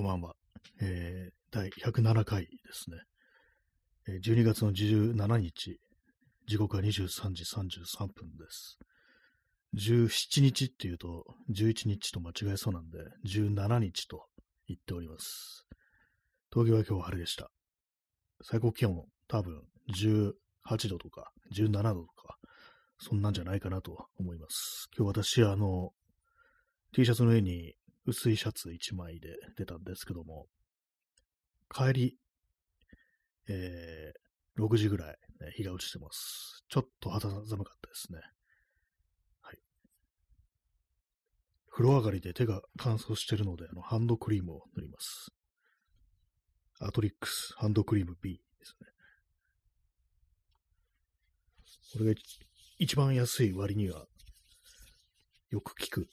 こんばんは。えー、第107回ですね。えー12月の17日、時刻は23時33分です。17日っていうと、11日と間違えそうなんで、17日と言っております。東京は今日晴れでした。最高気温、多分18度とか、17度とか、そんなんじゃないかなと思います。今日私、あの、T シャツの上に薄いシャツ1枚で出たんですけども、帰り、えー、6時ぐらい、ね、日が落ちてます。ちょっと肌寒かったですね。はい。風呂上がりで手が乾燥してるので、あの、ハンドクリームを塗ります。アトリックスハンドクリーム B ですね。これが一一番安い割にはよく効く。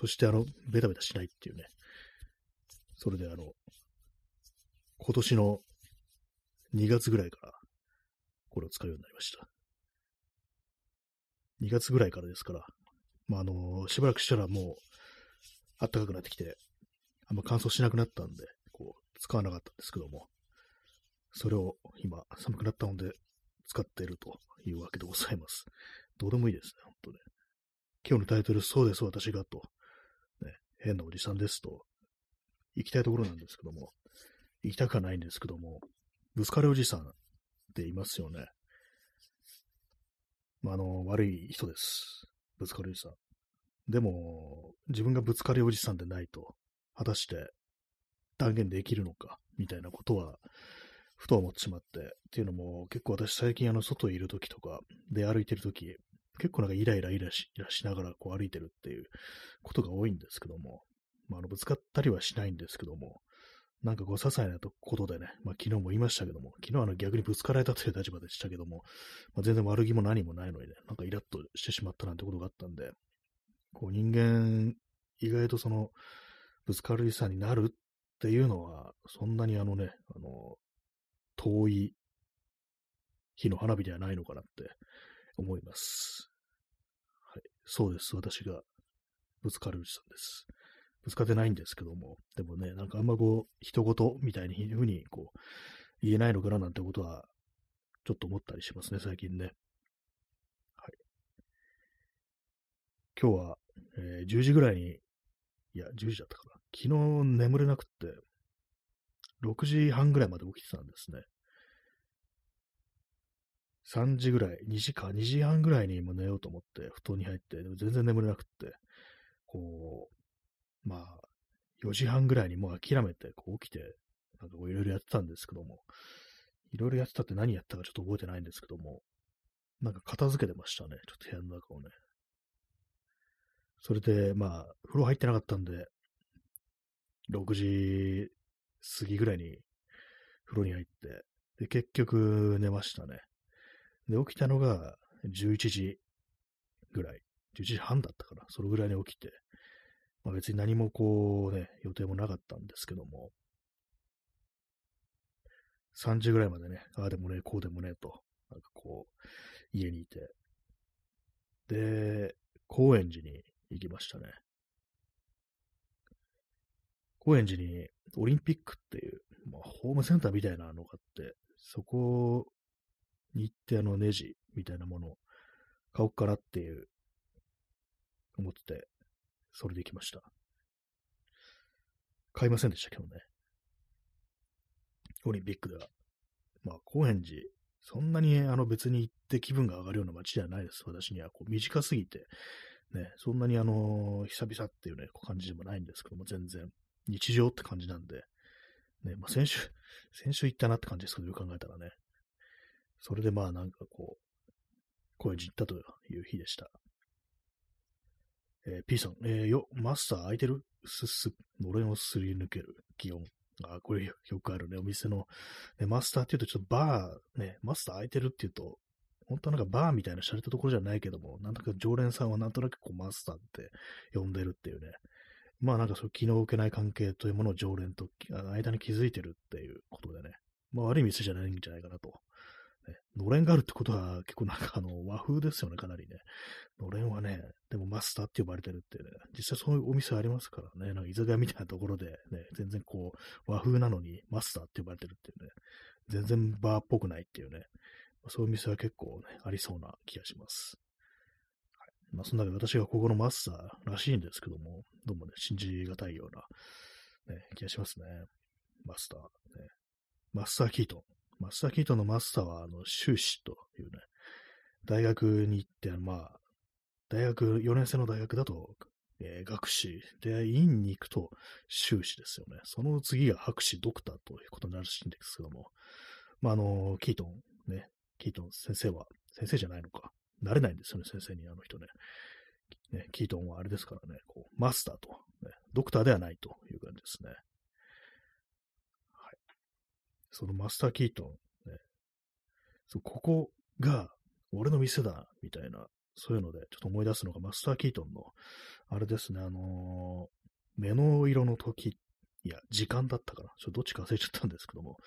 そしてあの、ベタベタしないっていうね。それであの、今年の2月ぐらいからこれを使うようになりました。2月ぐらいからですから、まあ、あの、しばらくしたらもう暖かくなってきて、あんま乾燥しなくなったんで、こう、使わなかったんですけども、それを今寒くなったので使っているというわけでございます。どうでもいいですね、本当ね。今日のタイトル、そうです、私がと、変なおじさんですと、行きたいところなんですけども、行きたくはないんですけども、ぶつかるおじさんっていますよね。まあ、あの、悪い人です。ぶつかるおじさん。でも、自分がぶつかるおじさんでないと、果たして断言できるのか、みたいなことは、ふと思ってしまって、っていうのも、結構私最近あの、外にいる時とか、で歩いてる時、結構なんかイライライラしイラしながらこう歩いてるっていうことが多いんですけども、まあ、あのぶつかったりはしないんですけども、なんかこう、些細なことでね、まあ、昨日も言いましたけども、昨日はあの逆にぶつかられたという立場でしたけども、まあ、全然悪気も何もないのにね、なんかイラッとしてしまったなんてことがあったんで、こう人間、意外とその、ぶつかるさになるっていうのは、そんなにあのね、あの、遠い火の花火ではないのかなって思います。そうです。私がぶつかるおじさんです。ぶつかってないんですけども、でもね、なんかあんまこう、人事みたいにふうにこう、言えないのかななんてことは、ちょっと思ったりしますね、最近ね。はい。今日は、えー10時ぐらいに、いや、10時だったかな。昨日眠れなくって、6時半ぐらいまで起きてたんですね。3時ぐらい、2時か、2時半ぐらいにも寝ようと思って、布団に入って、でも全然眠れなくって、こう、まあ、4時半ぐらいにもう諦めて、こう起きて、なんかこういろいろやってたんですけども、いろいろやってたって何やったかちょっと覚えてないんですけども、なんか片付けてましたね、ちょっと部屋の中をね。それで、まあ、風呂入ってなかったんで、6時過ぎぐらいに風呂に入って、で、結局寝ましたね。で、起きたのが11時ぐらい。11時半だったかな。それぐらいに起きて。まあ、別に何もこうね、予定もなかったんですけども。3時ぐらいまでね、ああでもね、こうでもね、と。なんかこう、家にいて。で、高円寺に行きましたね。高円寺にオリンピックっていう、まあ、ホームセンターみたいなのがあって、そこに行ってあのネジみたいなものを買おうかなっていう、思ってて、それで行きました。買いませんでしたけどね。オリンピックでは。まあ、高円寺、そんなにあの別に行って気分が上がるような街ではないです。私にはこう短すぎて、ね、そんなにあの、久々っていうね、感じでもないんですけども、全然、日常って感じなんで、ね、まあ先週、先週行ったなって感じですけど、よく考えたらね。それでまあなんかこう、高円寺行ったという日でした。えー P さん、えーよ、マスター空いてる？すす、のれんをすり抜ける？気温。あ、これよくあるね、お店の、ね、マスターって言うとちょっとバー、ね、マスター空いてるって言うと、本当はなんかバーみたいな洒落たところじゃないけども、なんとか常連さんはなんとなくこうマスターって呼んでるっていうね。まあなんかそう気の置けない関係というものを常連と間に気づいてるっていうことでね。まあ悪い店じゃないんじゃないかなと、のれんがあるってことは結構なんかあの和風ですよね、かなりね。のれんはね、でもマスターって呼ばれてるってね、実際そういうお店ありますからね、なんか居酒屋みたいなところでね、全然こう和風なのにマスターって呼ばれてるっていうね、全然バーっぽくないっていうね、そういう店は結構ね、ありそうな気がします。はい、まあ、そんなわけで私がここのマスターらしいんですけども、どうもね、信じがたいような、ね、気がしますね。マスター、ね。マスター・キートン。マスター・キートンのマスターは、あの、修士というね、大学に行って、まあ、大学、4年生の大学だと、えー、学士、で、院に行くと修士ですよね。その次が博士、ドクターということになるらしいんですけども、まあ、あの、キートン、ね、キートン先生は、先生じゃないのか。なれないんですよね、先生に、あの人ね。ね、キートンはあれですからね、こうマスターと、ね、ドクターではないという感じですね。そのマスター・キートン、ね、そうここが俺の店だ、みたいな、そういうので、ちょっと思い出すのがマスター・キートンの、あれですね、あのー、目の色の時、いや、時間だったかな。ちょっとどっちか忘れちゃったんですけども、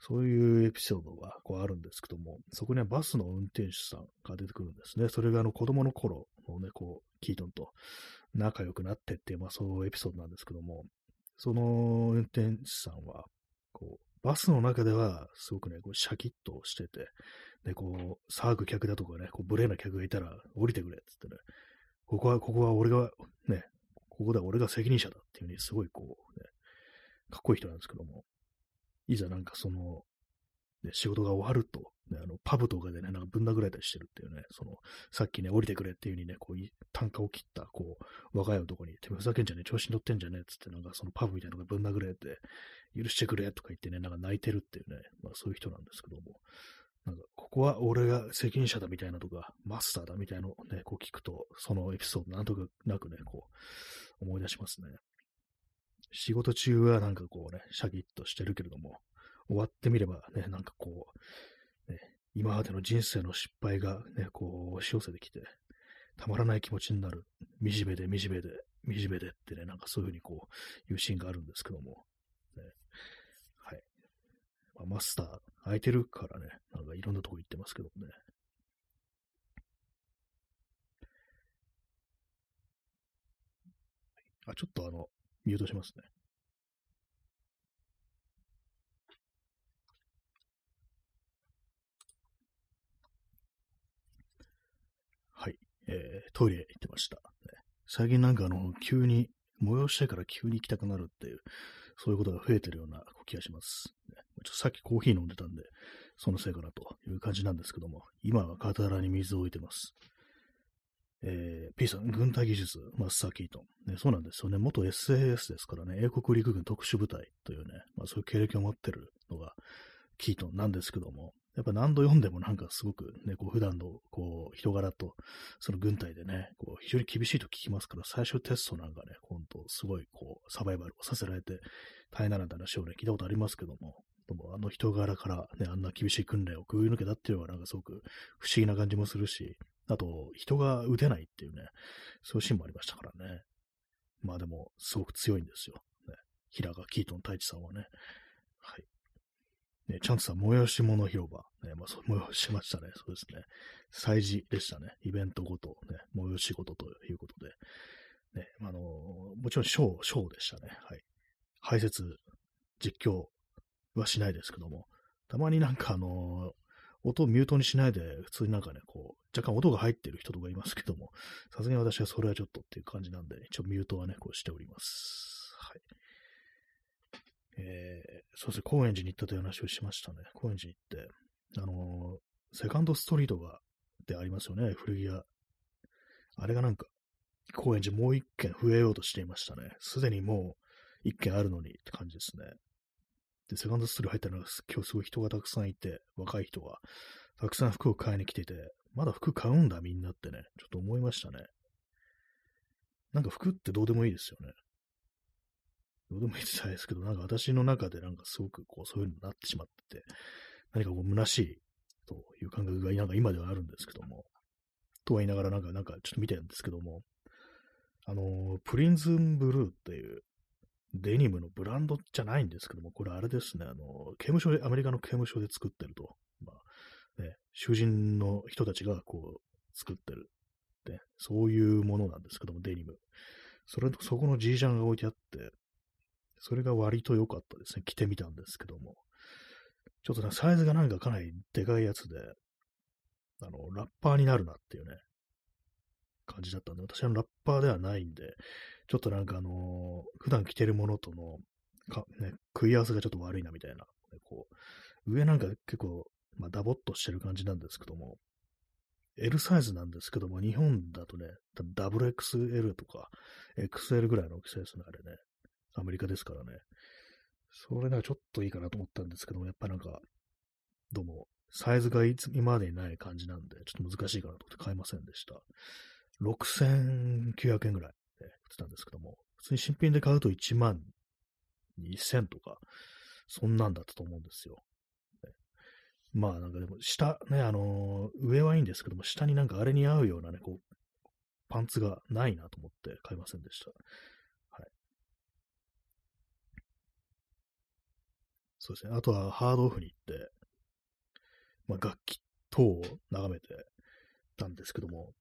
そういうエピソードがこうあるんですけども、そこにはバスの運転手さんが出てくるんですね。それがあの子供の頃のね、こう、キートンと仲良くなってっていう、まあそういうエピソードなんですけども、その運転手さんは、こう、バスの中ではすごくね、こうシャキッとしてて、で、こう、騒ぐ客だとかね、こう、無礼な客がいたら降りてくれつってね、ここは、ここは俺が、ね、ここでは俺が責任者だっていうふうに、すごいこう、ね、かっこいい人なんですけども、いざなんかその、ね、仕事が終わると、ね、あの、パブとかでね、なんかぶん殴られたりしてるっていうね、その、さっきね、降りてくれっていう風にね、こう、単価を切った、こう、若い男に、てめふざけんじゃねえ、調子に乗ってんじゃねえつって、なんかそのパブみたいなのがぶん殴られて、許してくれとか言ってね、なんか泣いてるっていうね、まあそういう人なんですけども、なんか、ここは俺が責任者だみたいなとか、マスターだみたいなのをね、こう聞くと、そのエピソードなんとかなくね、こう、思い出しますね。仕事中はなんかこうね、シャキッとしてるけれども、終わってみればね、なんかこう、ね、今までの人生の失敗がね、こう押し寄せてきて、たまらない気持ちになる。惨めで惨めで、惨めでってね、なんかそういうふうにこう、いうシーンがあるんですけども、ね、はい。まあ、マスター、空いてるからね、なんかいろんなとこ行ってますけどもね。あ、ちょっとあの、ミュートしますね。はい。えー、トイレ行ってました。最近なんかあの、急に、催してから急に行きたくなるっていう、そういうことが増えてるような気がします。ちょっとさっきコーヒー飲んでたんで、そのせいかなという感じなんですけども、今は傍らに水を置いてます。えー、P さん、軍隊技術、マッサー・キートン。ね、そうなんですよね。元 SAS ですからね、英国陸軍特殊部隊というね、まあ、そういう経歴を持ってるのがキートンなんですけども、やっぱ何度読んでもなんかすごくね、こう普段のこう人柄と、その軍隊でね、こう非常に厳しいと聞きますから、最終テストなんかね、ほんとすごいこうサバイバルをさせられて大変ななんて話をね、聞いたことありますけども、でもあの人柄からね、あんな厳しい訓練をくぐり抜けたっていうのはなんかすごく不思議な感じもするし、あと、人が撃てないっていうね、そういうシーンもありましたからね。まあでも、すごく強いんですよ。ね、平賀キートン太一さんはね。ね、チャンツさん、催し物広場。ね、まあ、そう、催しましたね。そうですね。祭事でしたね。イベントごと、ね、催し事ということで。ね、あのもちろんショー、ショーでしたね。はい。排泄、実況はしないですけども、たまになんかあの音をミュートにしないで、普通になんかね、こう、若干音が入ってる人とかいますけども、さすがに私はそれはちょっとっていう感じなんで、一応ミュートはね、こうしております。えー、そうですね、高円寺に行ったという話をしましたね。高円寺に行って、あのー、セカンドストリートが、でありますよね、古着屋。あれがなんか、高円寺もう一軒増えようとしていましたね。すでにもう一軒あるのにって感じですね。で、セカンドストリート入ったら、今日すごい人がたくさんいて、若い人が、たくさん服を買いに来てて、まだ服買うんだみんなってね、ちょっと思いましたね。なんか服ってどうでもいいですよね。どうでもいいって言ったですけど、なんか私の中でなんかすごくこう、そういうのになってしまってて、何かこう、虚しいという感覚がなんか今ではあるんですけども、とは言いながらなんか、なんかちょっと見てるんですけども、あの、プリンズンブルーっていう、デニムのブランドじゃないんですけども、これあれですね、あの、刑務所で、アメリカの刑務所で作ってると。まあ、ね、囚人の人たちがこう、作ってるって、そういうものなんですけども、デニム。それと、そこの G ジャンが置いてあって、それが割と良かったですね。着てみたんですけども。ちょっとね、サイズがなんかかなりでかいやつで、あの、ラッパーになるなっていうね、感じだったんで、私はラッパーではないんで、ちょっとなんかあのー、普段着てるものとの、か、ね、食い合わせがちょっと悪いなみたいな、こう、上なんか結構、まあ、ダボっとしてる感じなんですけども、L サイズなんですけども、日本だとね、多分 WXL とか XL ぐらいの大きさですね、あれね。アメリカですからね。それなんかちょっといいかなと思ったんですけども、やっぱなんか、どうも、サイズがいつ今までにない感じなんで、ちょっと難しいかなと思って買いませんでした。6900円ぐらい、ね、売ってたんですけども、普通に新品で買うと1万2000とか、そんなんだったと思うんですよ。まあなんかでも、下、ね、あのー、上はいいんですけども、下になんかあれに合うようなね、こう、パンツがないなと思って買いませんでした。はい。そうですね。あとはハードオフに行って、まあ楽器等を眺めてたんですけども、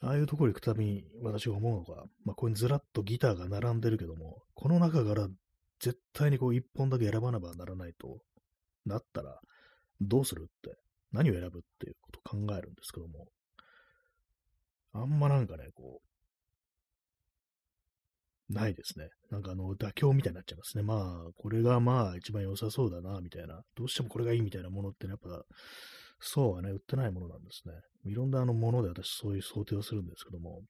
ああいうところ行くたびに私が思うのが、まあ、ここにずらっとギターが並んでるけども、この中から絶対にこう一本だけ選ばなばならないとなったら、どうするって、何を選ぶっていうことを考えるんですけども、あんまなんかね、こう、ないですね。なんかあの、妥協みたいになっちゃいますね。まあ、これがまあ一番良さそうだな、みたいな。どうしてもこれがいいみたいなものって、ね、やっぱ、そうはね、売ってないものなんですね。いろんなあのもので私そういう想定をするんですけども、やっ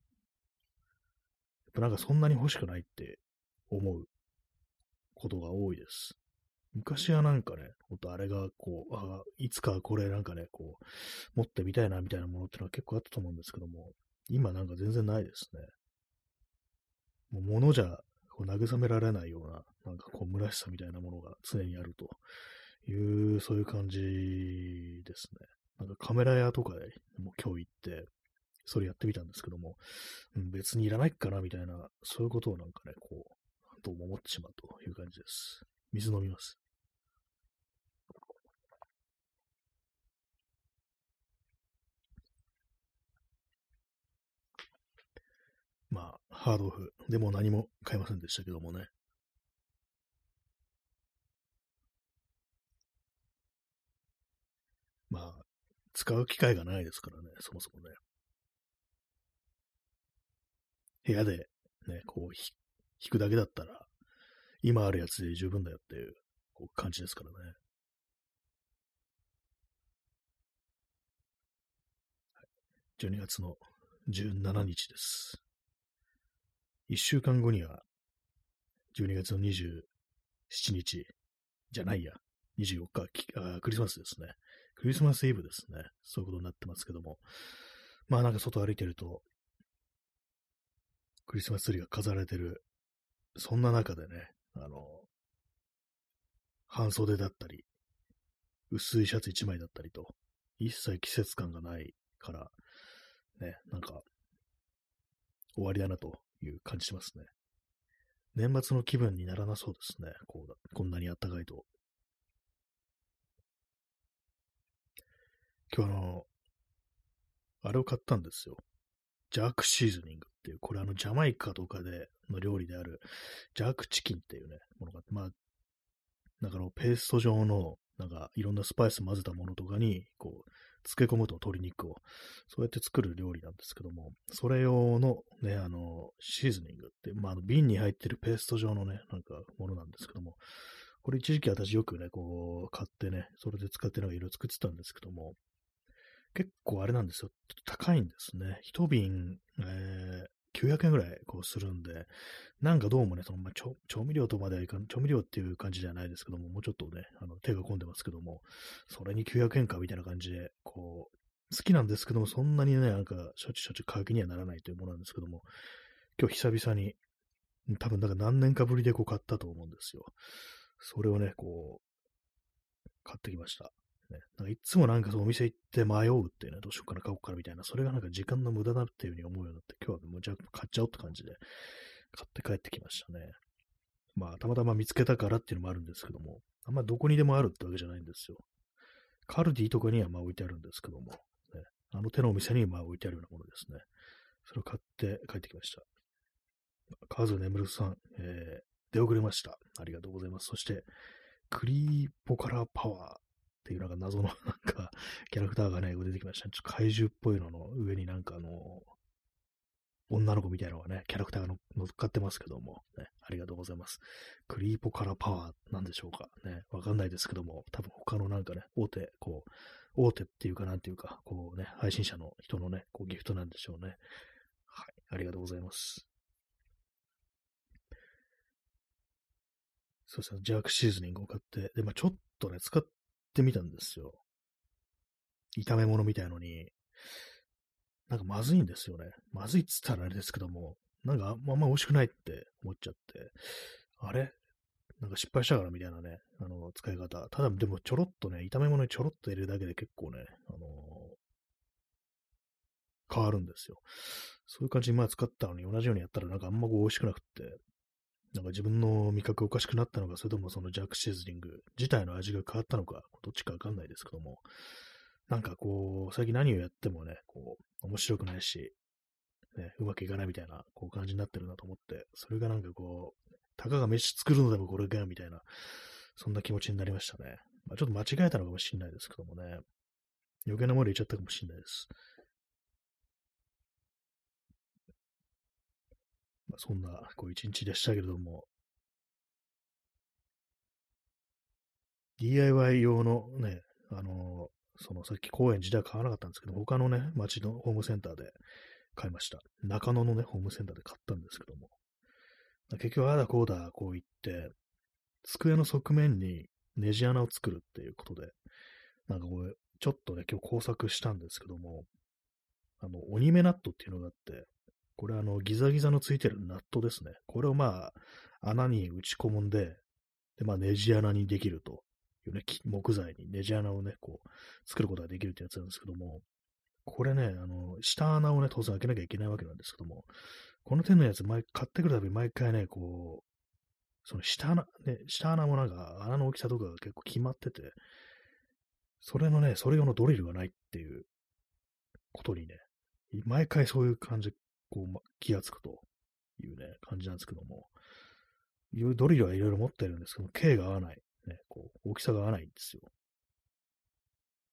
ぱなんかそんなに欲しくないって思うことが多いです。昔はなんかね、ほんとあれがこう、あいつかこれなんかね、こう、持ってみたいなみたいなものってのは結構あったと思うんですけども、今なんか全然ないですね。もう物じゃこう慰められないような、なんかこう、虚しさみたいなものが常にあるという、そういう感じですね。なんかカメラ屋とかでも今日行って、それやってみたんですけども、うん、別にいらないかなみたいな、そういうことをなんかね、こう、どうも思ってしまうという感じです。水飲みます。まあ、ハードオフ。でも何も買いませんでしたけどもね。まあ、使う機会がないですからね、そもそもね。部屋でね、こう、弾くだけだったら、今あるやつで十分だよっていうこう感じですからね。12月の17日です。1週間後には、12月の27日じゃないや、24日あ、クリスマスですね。クリスマスイブですね。そういうことになってますけども。まあなんか外歩いてると、クリスマスツリーが飾られてる、そんな中でね、あの、半袖だったり、薄いシャツ1枚だったりと、一切季節感がないから、ね、なんか、終わりだなという感じしますね。年末の気分にならなそうですね。こうこんなに暖かいと。今日あの、あれを買ったんですよ。ジャークシーズニングっていう、これあの、ジャマイカとかでの料理である、ジャークチキンっていうね、ものがあって、まあ、なんかのペースト状の、なんかいろんなスパイス混ぜたものとかに、こう、漬け込むと鶏肉を、そうやって作る料理なんですけども、それ用のね、あの、シーズニングって、まあ、の瓶に入ってるペースト状のね、なんかものなんですけども、これ一時期私よくね、こう、買ってね、それで使ってなんか色々作ってたんですけども、結構あれなんですよ。高いんですね。一瓶、えー、900円ぐらいこうするんで、なんかどうもね、そのまあ、調味料とまではいかん、調味料っていう感じじゃないですけども、もうちょっとね、あの手が込んでますけども、それに900円かみたいな感じで、こう、好きなんですけども、そんなにね、なんか、しょちゅしょちゅう買う気にはならないというものなんですけども、今日久々に、多分なんか何年かぶりでこう買ったと思うんですよ。それをね、こう、買ってきました。ね。なんかいつもなんかそのお店行って迷うっていうね、どうしようかな、買おうかなみたいな、それがなんか時間の無駄だっていうふうに思うようになって、今日はもうじゃあ買っちゃおうって感じで、買って帰ってきましたね。まあ、たまたま見つけたからっていうのもあるんですけども、あんまどこにでもあるってわけじゃないんですよ。カルディとかにはまあ置いてあるんですけども、ね、あの手のお店にまあ置いてあるようなものですね。それを買って帰ってきました。カズネムルさん、えー、出遅れました。ありがとうございます。そして、クリーポカラーパワーっていうなんか謎のなんかキャラクターがね、出てきました。ちょっと怪獣っぽいのの上になんかあの、女の子みたいなのがね、キャラクターが乗っかってますけども、ね、ありがとうございます。クリーポカラパワーなんでしょうかね、わかんないですけども、多分他のなんかね、大手、こう、大手っていうかなんていうか、こうね、配信者の人のね、こうギフトなんでしょうね。はい、ありがとうございます。そうですね、ジャークシーズニングを買って、で、まあちょっとね、使っってみたんですよ。炒め物みたいのに、なんかまずいんですよね。まずいっつったらあれですけども、なんかあんま美味しくないって思っちゃって、あれ？なんか失敗したからみたいなね、あの、使い方。ただ、でもちょろっとね、炒め物にちょろっと入れるだけで結構ね、あのー、変わるんですよ。そういう感じに前使ったのに同じようにやったらなんかあんまこう美味しくなくって、なんか自分の味覚おかしくなったのか、それともそのジャックシーズリング自体の味が変わったのか、どっちかわかんないですけども、なんかこう、最近何をやってもね、こう、面白くないし、ね、うまくいかないみたいな、こう感じになってるなと思って、それがなんかこう、たかが飯作るのでもこれかみたいな、そんな気持ちになりましたね。まあ、ちょっと間違えたのかもしれないですけどもね、余計なもの入れちゃったかもしれないです。そんな、こう、一日でしたけれども、DIY 用のね、あのー、そのさっき公園自体は買わなかったんですけど、他のね、街のホームセンターで買いました。中野のね、ホームセンターで買ったんですけども。結局、ああだこうだ、こう言って、机の側面にネジ穴を作るっていうことで、なんかこれ、ちょっとね、今日工作したんですけども、あの、鬼目ナットっていうのがあって、これあの、ギザギザのついてるナットですね。これをまあ、穴に打ち込むんで、で、まあ、ネジ穴にできるというね、木材にネジ穴をね、こう、作ることができるってやつなんですけども、これね、あの、下穴をね、当然開けなきゃいけないわけなんですけども、この手のやつ、買ってくるたび毎回ね、こう、その下穴、ね、下穴もなんか穴の大きさとかが結構決まってて、それのね、それ用のドリルがないっていうことにね、毎回そういう感じこう、ま気がつくというね、感じなんですけども、ドリルはいろいろ持ってるんですけど、径が合わない。ね、こう、大きさが合わないんですよ。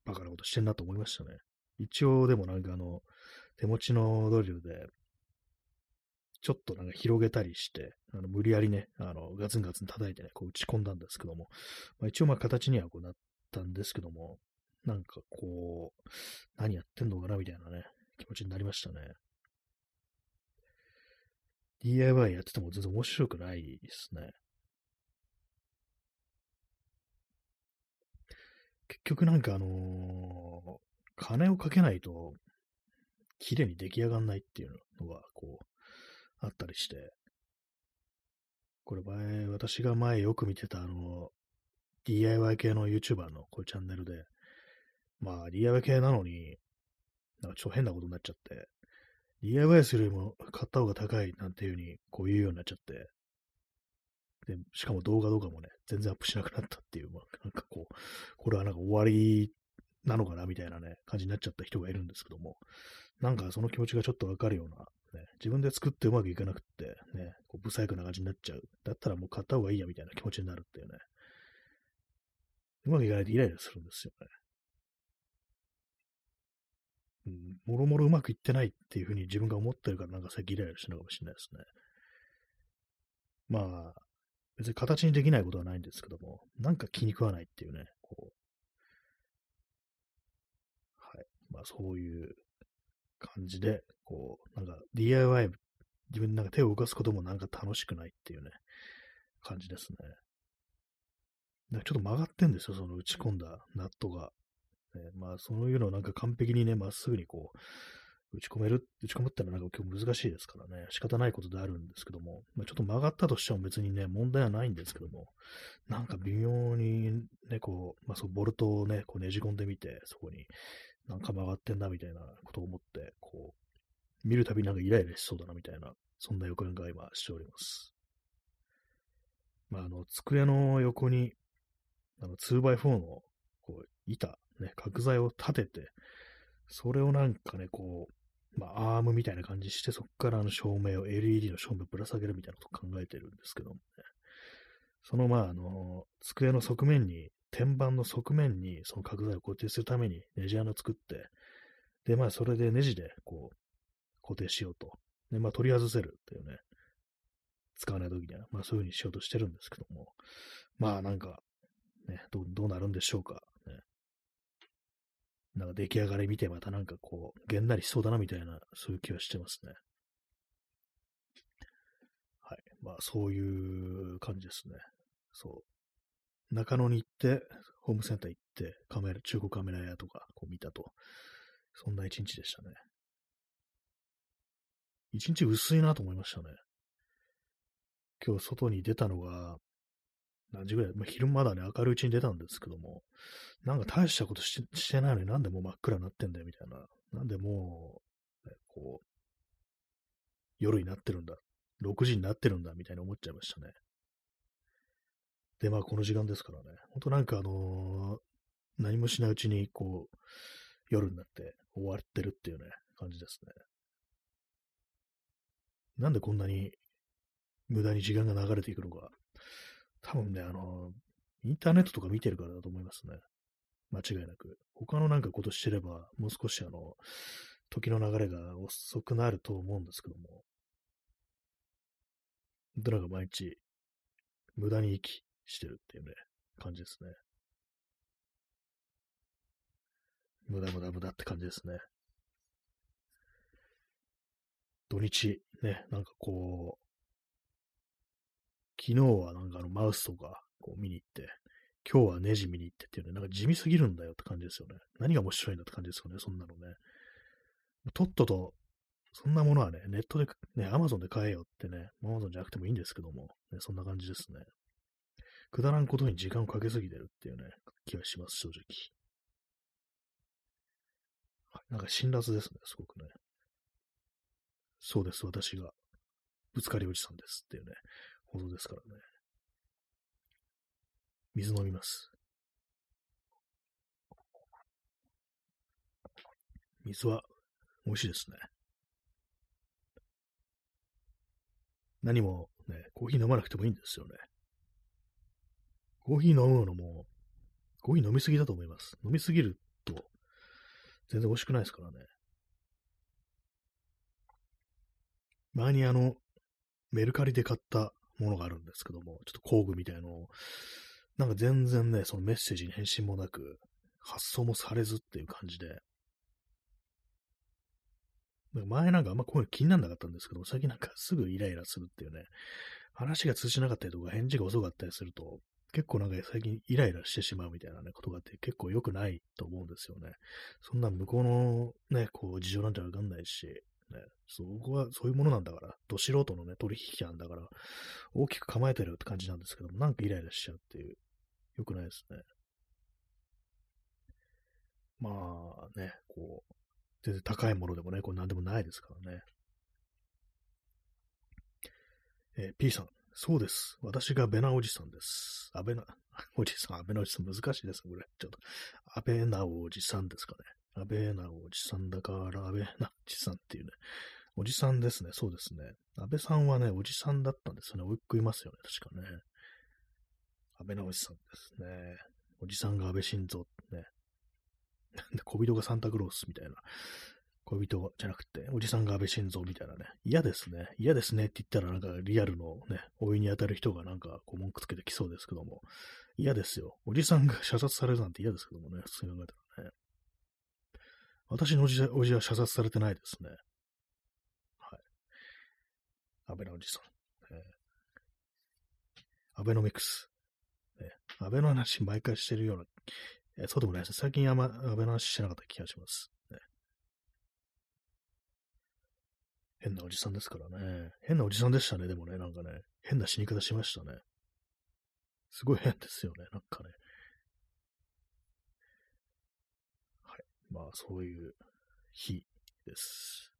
バカなことしてんなと思いましたね。一応でもなんかあの、手持ちのドリルで、ちょっとなんか広げたりして、あの無理やりね、あのガツンガツン叩いてね、こう打ち込んだんですけども、まあ、一応まあ形にはこうなったんですけども、なんかこう、何やってんのかなみたいなね、気持ちになりましたね。DIY やってても全然面白くないですね。結局なんかあのー、金をかけないと、綺麗に出来上がんないっていうのが、こう、あったりして、これ前、私が前よく見てたあの、DIY 系の YouTuber のこういうチャンネルで、まあ DIY 系なのに、なんかちょっと変なことになっちゃって、DIY するよりも買った方が高いなんていう風にこう言うようになっちゃって、で、しかも動画とかもね、全然アップしなくなったっていう、まあ、なんかこう、これはなんか終わりなのかなみたいなね、感じになっちゃった人がいるんですけども、なんかその気持ちがちょっとわかるような、ね、自分で作ってうまくいかなくって、ね、こう、不細工な感じになっちゃう。だったらもう買った方がいいやみたいな気持ちになるっていうね。うまくいかないとイライラするんですよね。うん、もろもろうまくいってないっていうふうに自分が思ってるからなんか最近イライラしてるのかもしれないですね。まあ、別に形にできないことはないんですけども、なんか気に食わないっていうね、こう。はい。まあそういう感じで、こう、なんか DIY、自分なんか手を動かすこともなんか楽しくないっていうね、感じですね。なんかちょっと曲がってんですよ、その打ち込んだナットが。ね、まあ、そういうのをなんか完璧にね、まっすぐにこう、打ち込める、打ち込むってのはなんか今日難しいですからね、仕方ないことであるんですけども、まあ、ちょっと曲がったとしても別にね、問題はないんですけども、なんか微妙にね、こう、まあ、そう、ボルトをね、こうねじ込んでみて、そこになんか曲がってんなみたいなことを思って、こう、見るたびなんかイライラしそうだなみたいな、そんな予感が今しております。まあ、あの、机の横に、あの、2x4 の、こう、板、ね、角材を立てて、それをなんかね、こう、まあ、アームみたいな感じして、そこからあの照明を、LED の照明をぶら下げるみたいなことを考えてるんですけどもね。その、まあ、あの、机の側面に、天板の側面に、その角材を固定するためにネジ穴を作って、で、まあ、それでネジで、こう、固定しようと。で、まあ、取り外せるっていうね、使わないときには、まあ、そういう風にしようとしてるんですけども、まあ、なんか、ね、どどうなるんでしょうか。なんか出来上がり見てまたなんかこう、げんなりしそうだなみたいな、そういう気はしてますね。はい。まあ、そういう感じですね。そう。中野に行って、ホームセンター行って、カメラ、中古カメラ屋とか、こう見たと。そんな一日でしたね。一日薄いなと思いましたね。今日外に出たのが、何時ぐらい、まあ、昼まだね、明るいうちに出たんですけども、なんか大したことししてないのになんでもう真っ暗になってんだよ、みたいな。なんでもう、ね、こう、夜になってるんだ。6時になってるんだ、みたいに思っちゃいましたね。で、まあ、この時間ですからね。ほんとなんかあのー、何もしないうちに、こう、夜になって終わってるっていうね、感じですね。なんでこんなに無駄に時間が流れていくのか。多分ね、あの、インターネットとか見てるからだと思いますね。間違いなく。他のなんかことしてれば、もう少しあの、時の流れが遅くなると思うんですけども。どれが毎日、無駄に息してるっていうね、感じですね。無駄無駄無駄って感じですね。土日、ね、なんかこう、昨日はなんかあのマウスとかこう見に行って、今日はネジ見に行ってっていうね、なんか地味すぎるんだよって感じですよね。何が面白いんだって感じですよね、そんなのね。とっとと、そんなものはね、ネットで、ね、アマゾンで買えよってね、アマゾンじゃなくてもいいんですけども、ね、そんな感じですね。くだらんことに時間をかけすぎてるっていうね、気がします、正直。なんか辛辣ですね、すごくね。そうです、私が。ぶつかりおじさんですっていうね、ほどですからね。水飲みます。水は美味しいですね。何もね、コーヒー飲まなくてもいいんですよね。コーヒー飲むのも、コーヒー飲みすぎだと思います。飲みすぎると、全然美味しくないですからね。前にあの、メルカリで買ったものがあるんですけども、ちょっと工具みたいのを、なんか全然ね、そのメッセージに返信もなく、発送もされずっていう感じで、前なんかあんまこういうの気にならなかったんですけど、最近なんかすぐイライラするっていうね、話が通じなかったりとか返事が遅かったりすると、結構なんか最近イライラしてしまうみたいなね、ことがあって結構良くないと思うんですよね。そんな向こうのね、こう事情なんてわかんないし、ね、そこはそういうものなんだから、ど素人のね、取引なんだから、大きく構えてるって感じなんですけども、なんかイライラしちゃうっていう、良くないですね。まあね、こう、全然高いものでもね、これ何でもないですからね。えー、P さん、そうです。私がベナおじさんです。安倍な、おじさん、安倍なおじさん難しいですね、これ。ちょっと、安倍なおじさんですかね。安倍なおじさんだから、安倍なおじさんっていうね。おじさんですね。そうですね。安倍さんはね、おじさんだったんですよね。おいっ子いますよね。確かね。安倍なおじさんですね。おじさんが安倍晋三ってね。なんで、小人がサンタクロースみたいな。恋人じゃなくて、おじさんが安倍晋三みたいなね。嫌ですね。嫌ですねって言ったらなんかリアルのね、老いに当たる人がなんかこう文句つけてきそうですけども。嫌ですよ。おじさんが射殺されるなんて嫌ですけどもね。普通に考えたら。私のおじおじは射殺されてないですね。はい。安倍のおじさん。えー、アベノミクス。ね、安倍の話毎回してるような、えー、そうでもないです。最近あんま安倍の話してなかった気がします。ね、変なおじさんですからね。変なおじさんでしたね、でもね、なんかね。変な死に方しましたね。すごい変ですよね、なんかね。まあ、そういう日です。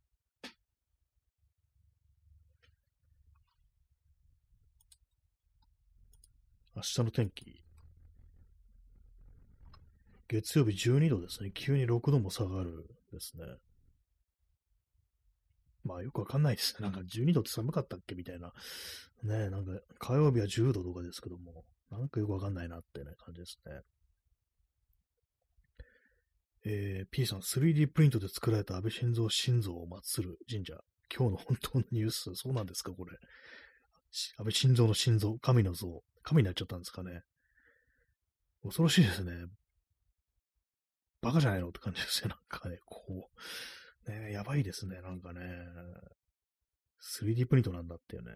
明日の天気。月曜日12度ですね。急に6度も下がるですね。まあよくわかんないですね。なんか12度って寒かったっけみたいな。ねなんか火曜日は10度とかですけども、なんかよくわかんないなってね、感じですね。えー、P さん、3D プリントで作られた安倍晋三心臓を祀る神社。今日の本当のニュース、そうなんですか、これ。安倍晋三の心臓、神の像。神になっちゃったんですかね。恐ろしいですね。バカじゃないのって感じですよ。なんかね、こう。ねやばいですね、なんかね。3D プリントなんだっていうね。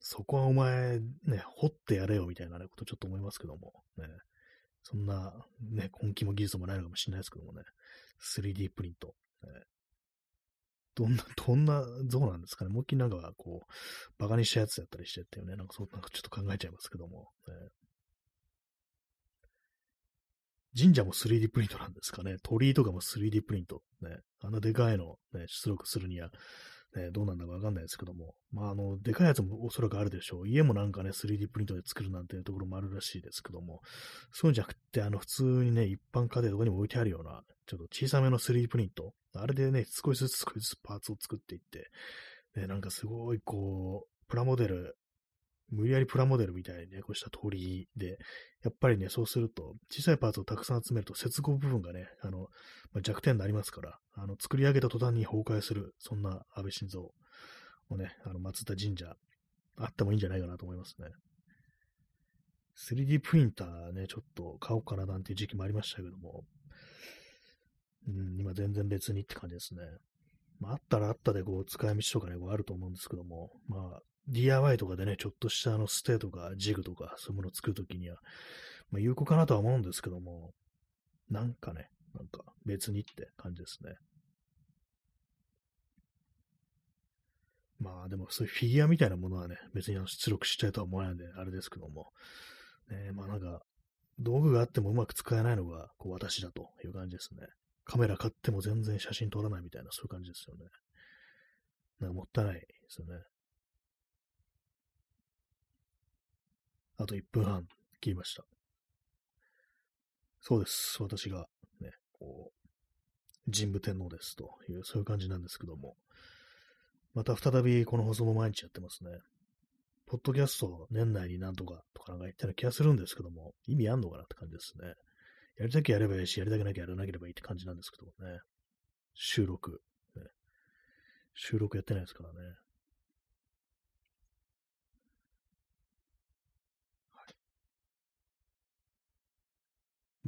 そこはお前、ね、掘ってやれよみたいなね、ことちょっと思いますけども。ね。そんな、ね、根気も技術もないのかもしれないですけどもね。3D プリント。ね、どんな、どんな像なんですかね。もう一回なんか、こう、バカにしたやつやったりしてっていうね。なんかそう、なんかちょっと考えちゃいますけども。ね、神社も 3D プリントなんですかね。鳥居とかも 3D プリント。ね。あんなでかいの、ね、出力するには、ね、どうなんだかわかんないですけども。まあ、あの、でかいやつもおそらくあるでしょう。家もなんかね、3D プリントで作るなんていうところもあるらしいですけども。そうじゃなくて、あの、普通にね、一般家庭とかにも置いてあるような、ちょっと小さめの 3D プリント。あれでね、少しずつ少しずつパーツを作っていって、ね、なんかすごいこう、プラモデル無理やりプラモデルみたいにね、こうした鳥で、やっぱりね、そうすると、小さいパーツをたくさん集めると接合部分がね、あの、まあ、弱点になりますから、あの、作り上げた途端に崩壊する、そんな安倍晋三をね、あの、松田神社、あってもいいんじゃないかなと思いますね。3D プリンターね、ちょっと買おうかななんていう時期もありましたけども、うん、今全然別にって感じですね。まあ、あったらあったで、こう、使い道とかね、こうあると思うんですけども、まあ、DIY とかでね、ちょっとしたあのステとかジグとか、そういうものを作るときには、まあ、有効かなとは思うんですけども、なんかね、なんか別にって感じですね。まあでもそういうフィギュアみたいなものはね、別にあの出力したいとは思わないんで、あれですけども。ね、まあなんか、道具があってもうまく使えないのがこう私だという感じですね。カメラ買っても全然写真撮らないみたいな、そういう感じですよね。なんかもったいないですよね。あと1分半切りました。そうです。私がね、こう、神武天皇ですという、そういう感じなんですけども。また再びこの放送も毎日やってますね。ポッドキャスト年内になんとかとかなんか言ったような気がするんですけども、意味あんのかなって感じですね。やりたきゃやればいいし、やりたくなきゃやらなければいいって感じなんですけどもね。収録、ね。収録やってないですからね。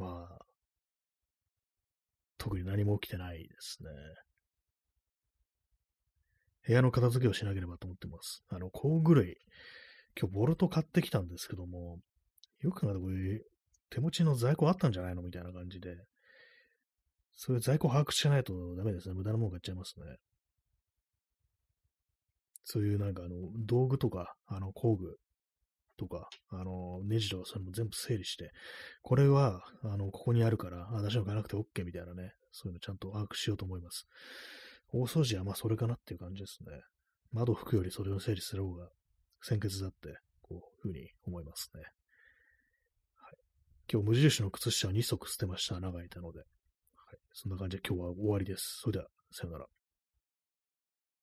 まあ、特に何も起きてないですね。部屋の片付けをしなければと思ってます。あの、工具類。今日ボルト買ってきたんですけども、よく考えたらこれ、手持ちの在庫あったんじゃないのみたいな感じで、そういう在庫把握しないとダメですね。無駄なもの買っちゃいますね。そういうなんかあの、道具とか、あの、工具とか、あの、ネジとかそれも全部整理して、これは、あの、ここにあるから、私の買わなくて OK みたいなね、そういうのちゃんと把握しようと思います。大掃除はまあそれかなっていう感じですね。窓拭くよりそれを整理する方が先決だって、こう、ふうに思いますね。はい。今日無印の靴下を2足捨てました。長いたので。はい。そんな感じで今日は終わりです。それでは、さよなら。